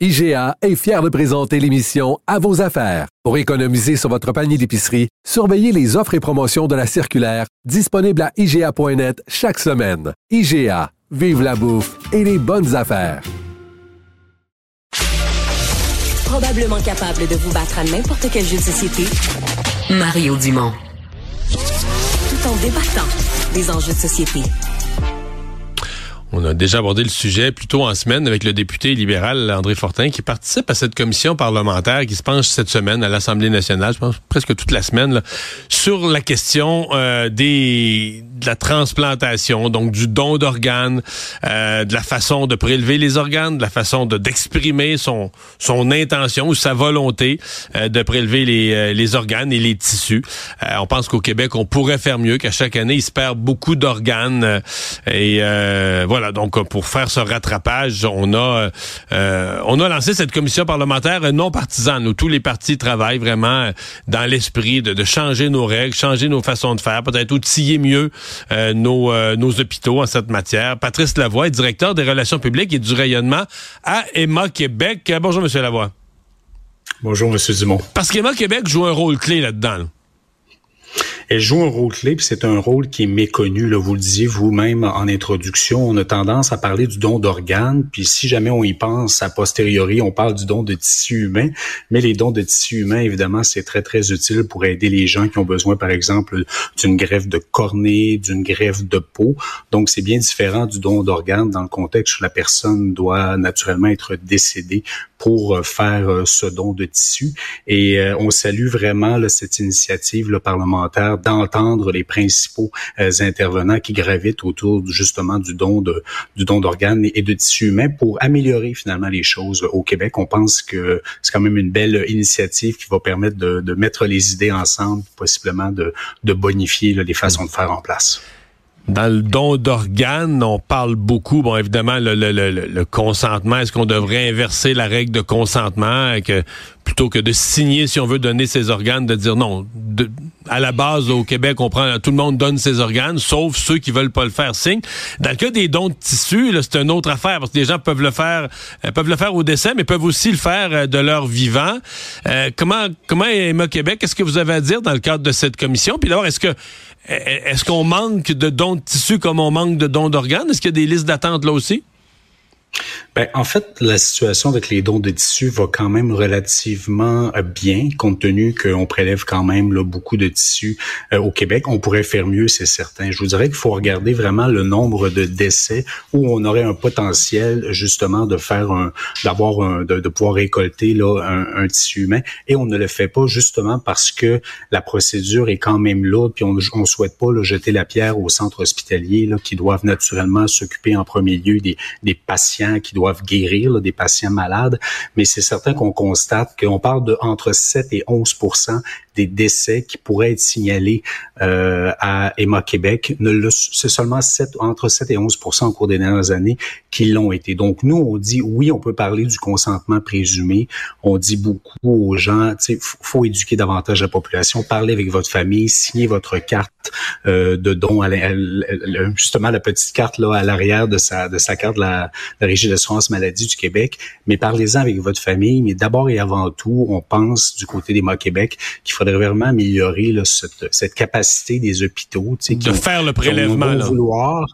IGA est fier de présenter l'émission À vos affaires. Pour économiser sur votre panier d'épicerie, surveillez les offres et promotions de la circulaire disponible à IGA.net chaque semaine. IGA, vive la bouffe et les bonnes affaires. Probablement capable de vous battre à n'importe quel jeu de société, Mario Dumont. Tout en débattant des enjeux de société. On a déjà abordé le sujet plus tôt en semaine avec le député libéral André Fortin qui participe à cette commission parlementaire qui se penche cette semaine à l'Assemblée nationale, je pense presque toute la semaine, là, sur la question euh, des de la transplantation, donc du don d'organes, euh, de la façon de prélever les organes, de la façon de d'exprimer son son intention ou sa volonté euh, de prélever les, euh, les organes et les tissus. Euh, on pense qu'au Québec, on pourrait faire mieux, qu'à chaque année, il se perd beaucoup d'organes euh, et voilà voilà, donc pour faire ce rattrapage, on a euh, on a lancé cette commission parlementaire non partisane où tous les partis travaillent vraiment dans l'esprit de, de, changer nos règles, changer nos façons de faire, peut-être outiller mieux euh, nos, euh, nos hôpitaux en cette matière. Patrice Lavoie est directeur des relations publiques et du rayonnement à Emma Québec. Bonjour, Monsieur Lavoie. Bonjour, Monsieur Dumont. Parce qu'Emma Québec joue un rôle clé là-dedans. là dedans elle joue un rôle clé, puis c'est un rôle qui est méconnu. Là, vous le disiez vous-même en introduction. On a tendance à parler du don d'organes, puis si jamais on y pense a posteriori, on parle du don de tissu humain. Mais les dons de tissu humain, évidemment, c'est très, très utile pour aider les gens qui ont besoin, par exemple, d'une greffe de cornée, d'une greffe de peau. Donc, c'est bien différent du don d'organes dans le contexte où la personne doit naturellement être décédée pour euh, faire euh, ce don de tissu. Et euh, on salue vraiment là, cette initiative là, parlementaire d'entendre les principaux intervenants qui gravitent autour justement du don de du don d'organes et de tissus humains pour améliorer finalement les choses au Québec. On pense que c'est quand même une belle initiative qui va permettre de, de mettre les idées ensemble, possiblement de, de bonifier là, les façons de faire en place. Dans le don d'organes, on parle beaucoup, bon évidemment, le, consentement. Est-ce qu'on devrait inverser la règle de consentement, que plutôt que de signer si on veut donner ses organes, de dire non? À la base, au Québec, on prend tout le monde donne ses organes, sauf ceux qui veulent pas le faire. Signe. Dans le cas des dons de tissus, c'est une autre affaire parce que les gens peuvent le faire, euh, peuvent le faire au décès, mais peuvent aussi le faire euh, de leur vivant. Euh, comment, comment Emma Québec, qu'est-ce que vous avez à dire dans le cadre de cette commission? Puis d'abord, est-ce que est-ce qu'on manque de dons de tissus comme on manque de dons d'organes? Est-ce qu'il y a des listes d'attente là aussi? Ben, en fait, la situation avec les dons de tissus va quand même relativement euh, bien, compte tenu qu'on prélève quand même là, beaucoup de tissus euh, au Québec. On pourrait faire mieux, c'est certain. Je vous dirais qu'il faut regarder vraiment le nombre de décès où on aurait un potentiel justement de faire un, d'avoir un, de, pouvoir récolter là un, tissu humain, et on ne le fait pas justement parce que la procédure est quand même là, puis on, on souhaite pas là, jeter la pierre aux centres hospitaliers là, qui doivent naturellement s'occuper en premier lieu des, des patients qui doivent guérir des patients malades, mais c'est certain qu'on constate qu'on parle de entre 7 et 11 des décès qui pourraient être signalés euh, à Emma Québec. C'est seulement 7, entre 7 et 11 au cours des dernières années qui l'ont été. Donc, nous, on dit, oui, on peut parler du consentement présumé. On dit beaucoup aux gens, il faut éduquer davantage la population, parler avec votre famille, signer votre carte euh, de don, à justement la petite carte là à l'arrière de sa, de sa carte de la, la Régie d'assurance maladie du Québec. Mais parlez-en avec votre famille. Mais d'abord et avant tout, on pense du côté des Québec qu'il faudrait vraiment améliorer là, cette, cette, capacité des hôpitaux. De faire le prélèvement. Là. Vouloir,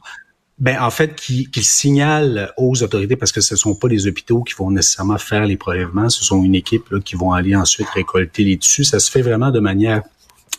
ben, en fait, qui, qui signale aux autorités, parce que ce ne sont pas les hôpitaux qui vont nécessairement faire les prélèvements, ce sont une équipe là, qui vont aller ensuite récolter les tissus. Ça se fait vraiment de manière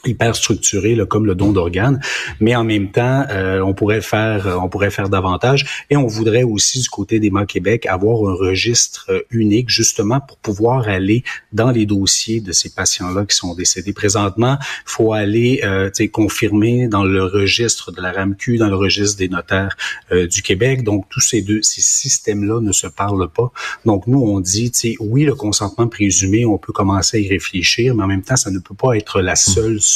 hyper structuré là, comme le don d'organes, mais en même temps, euh, on pourrait faire euh, on pourrait faire davantage et on voudrait aussi du côté des MA Québec avoir un registre euh, unique justement pour pouvoir aller dans les dossiers de ces patients-là qui sont décédés présentement, il faut aller euh, confirmer dans le registre de la RAMQ, dans le registre des notaires du Québec. Donc tous ces deux ces systèmes-là ne se parlent pas. Donc nous on dit oui le consentement présumé, on peut commencer à y réfléchir, mais en même temps ça ne peut pas être la seule solution.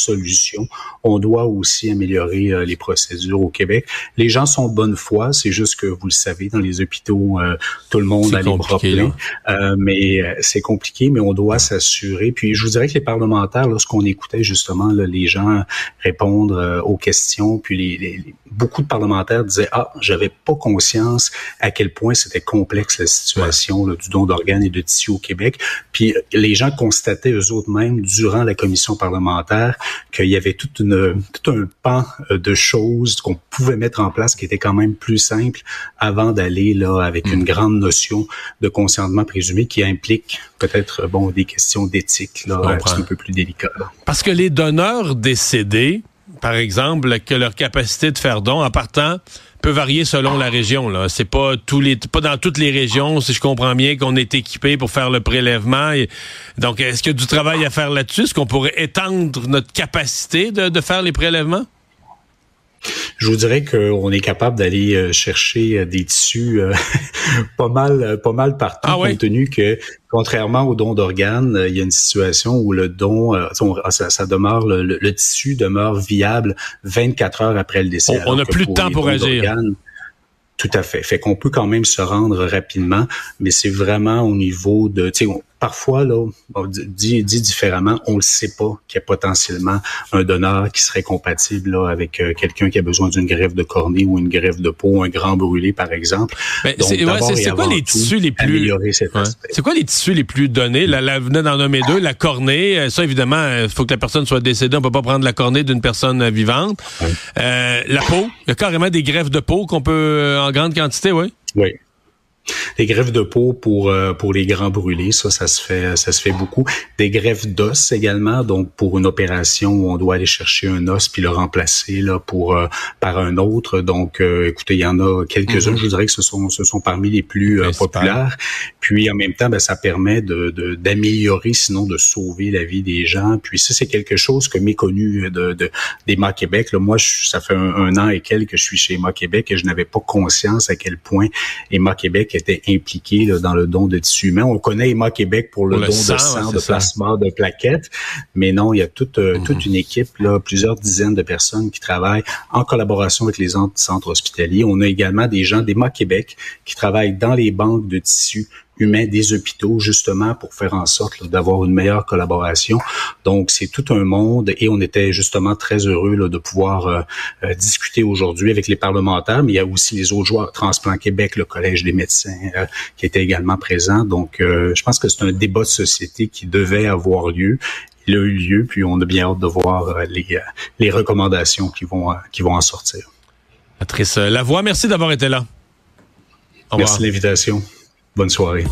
On doit aussi améliorer euh, les procédures au Québec. Les gens sont de bonne foi, c'est juste que vous le savez, dans les hôpitaux, euh, tout le monde a les bras pleins. Euh, mais c'est compliqué, mais on doit s'assurer. Puis je vous dirais que les parlementaires, lorsqu'on écoutait justement les gens répondre aux questions, puis les, beaucoup de parlementaires disaient ah j'avais pas conscience à quel point c'était complexe la situation du don d'organes et de tissus au Québec. Puis les gens constataient eux autres mêmes durant la commission parlementaire qu'il y avait toute une, tout un pan euh, de choses qu'on pouvait mettre en place qui était quand même plus simple avant d'aller là avec une hmm. grande notion de consentement présumé qui implique peut-être bon des questions d'éthique là un peu plus délicates. Parce que les donneurs décédés, par exemple, que leur capacité de faire don en partant peut varier selon la région. Là, c'est pas tous les, pas dans toutes les régions, si je comprends bien, qu'on est équipé pour faire le prélèvement. donc, est-ce qu'il y a du travail à faire là-dessus? Est-ce qu'on pourrait étendre notre capacité de faire les prélèvements? Je vous dirais qu'on est capable d'aller euh, chercher euh, des tissus euh, pas mal, pas mal partout, ah compte tenu que contrairement au don d'organes, il y a une situation où le don, ça, demeure le, tissu demeure viable 24 heures après le décès. On n'a plus de temps pour agir. Tout à fait. Fait qu'on peut quand même se rendre rapidement, mais c'est vraiment au niveau de, tu sais, parfois là, dit, dit différemment, on ne sait pas qu'il y a potentiellement un donneur qui serait compatible là, avec euh, quelqu'un qui a besoin d'une greffe de cornée ou une greffe de peau, un grand brûlé par exemple. c'est quoi les tissus les plus C'est quoi les tissus les plus donnés? La, la venait d'en nommer deux, la cornée. Euh, ça évidemment, il euh, faut que la personne soit décédée. On peut pas prendre la cornée d'une personne vivante. la peau, il y a carrément des greffes de peau qu'on peut en grande quantité, oui. Oui. Des greffes de peau pour euh, pour les grands brûlés, ça, ça se fait ça se fait beaucoup. Des greffes d'os également, donc pour une opération où on doit aller chercher un os puis le remplacer là pour euh, par un autre. Donc, euh, écoutez, il y en a quelques-uns. Mm-hmm. Je vous dirais que ce sont ce sont parmi les plus populaires. Puis en même temps, ben, ça permet de d'améliorer, sinon de sauver la vie des gens. Puis ça, c'est quelque chose que méconnu de, de d'EMA Québec. Là, moi, ça fait un, an et quelques que je suis chez EMA Québec et je n'avais pas conscience à quel point EMA Québec était impliqué dans le don de tissus humains. On connaît Emma Québec pour le don de sang, de plasma, de plaquettes, mais non, il y a toute, euh, toute une équipe, là, plusieurs dizaines de personnes qui travaillent en collaboration avec les centres hospitaliers. On a également des gens d'Emma Québec qui travaillent dans les banques de tissus humains des hôpitaux, justement pour faire en sorte d'avoir une meilleure collaboration. Donc, c'est tout un monde et on était justement très heureux là, de pouvoir euh, euh, discuter aujourd'hui avec les parlementaires, mais il y a aussi les autres joueurs, Transplant Québec, le Collège des médecins, euh, qui étaient également présents. Donc, je pense que c'est un débat de société qui devait avoir lieu il a eu lieu, puis on a bien hâte de voir les, les recommandations qui vont, qui vont en sortir. Patrice Lavoie, merci d'avoir été là. merci de l'invitation. Bonne soirée.